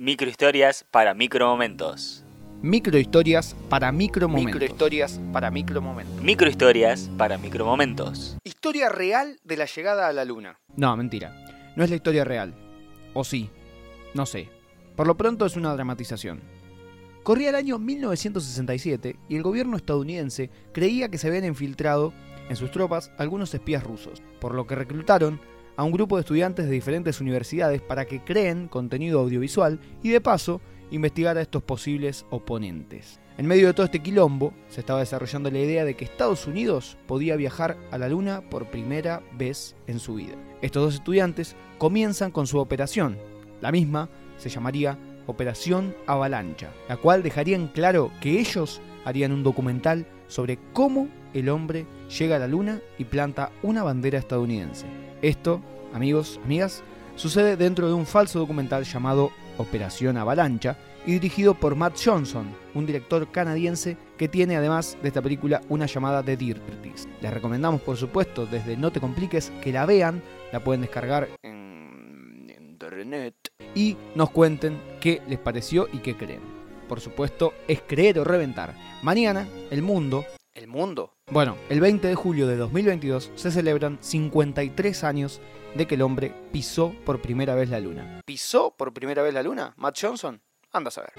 Microhistorias para micromomentos. Microhistorias para micromomentos. Microhistorias para micromomentos. Microhistorias para micromomentos. Historia real de la llegada a la luna. No, mentira. No es la historia real. O sí. No sé. Por lo pronto es una dramatización. Corría el año 1967 y el gobierno estadounidense creía que se habían infiltrado en sus tropas algunos espías rusos, por lo que reclutaron a un grupo de estudiantes de diferentes universidades para que creen contenido audiovisual y de paso investigar a estos posibles oponentes. En medio de todo este quilombo se estaba desarrollando la idea de que Estados Unidos podía viajar a la Luna por primera vez en su vida. Estos dos estudiantes comienzan con su operación. La misma se llamaría Operación Avalancha, la cual dejaría en claro que ellos harían un documental sobre cómo el hombre llega a la luna y planta una bandera estadounidense. Esto, amigos, amigas, sucede dentro de un falso documental llamado Operación Avalancha y dirigido por Matt Johnson, un director canadiense que tiene además de esta película una llamada de Dirties. Les recomendamos por supuesto desde No te compliques que la vean, la pueden descargar En internet. y nos cuenten qué les pareció y qué creen. Por supuesto, es creer o reventar. Mañana, el mundo, El mundo. Bueno, el 20 de julio de 2022 se celebran 53 años de que el hombre pisó por primera vez la luna. ¿Pisó por primera vez la luna? ¿Matt Johnson? Anda a saber.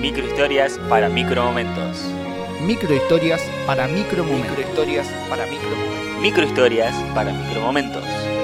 Microhistorias para micromomentos. Microhistorias para micromomentos. Microhistorias para micromomentos. Microhistorias para micromomentos.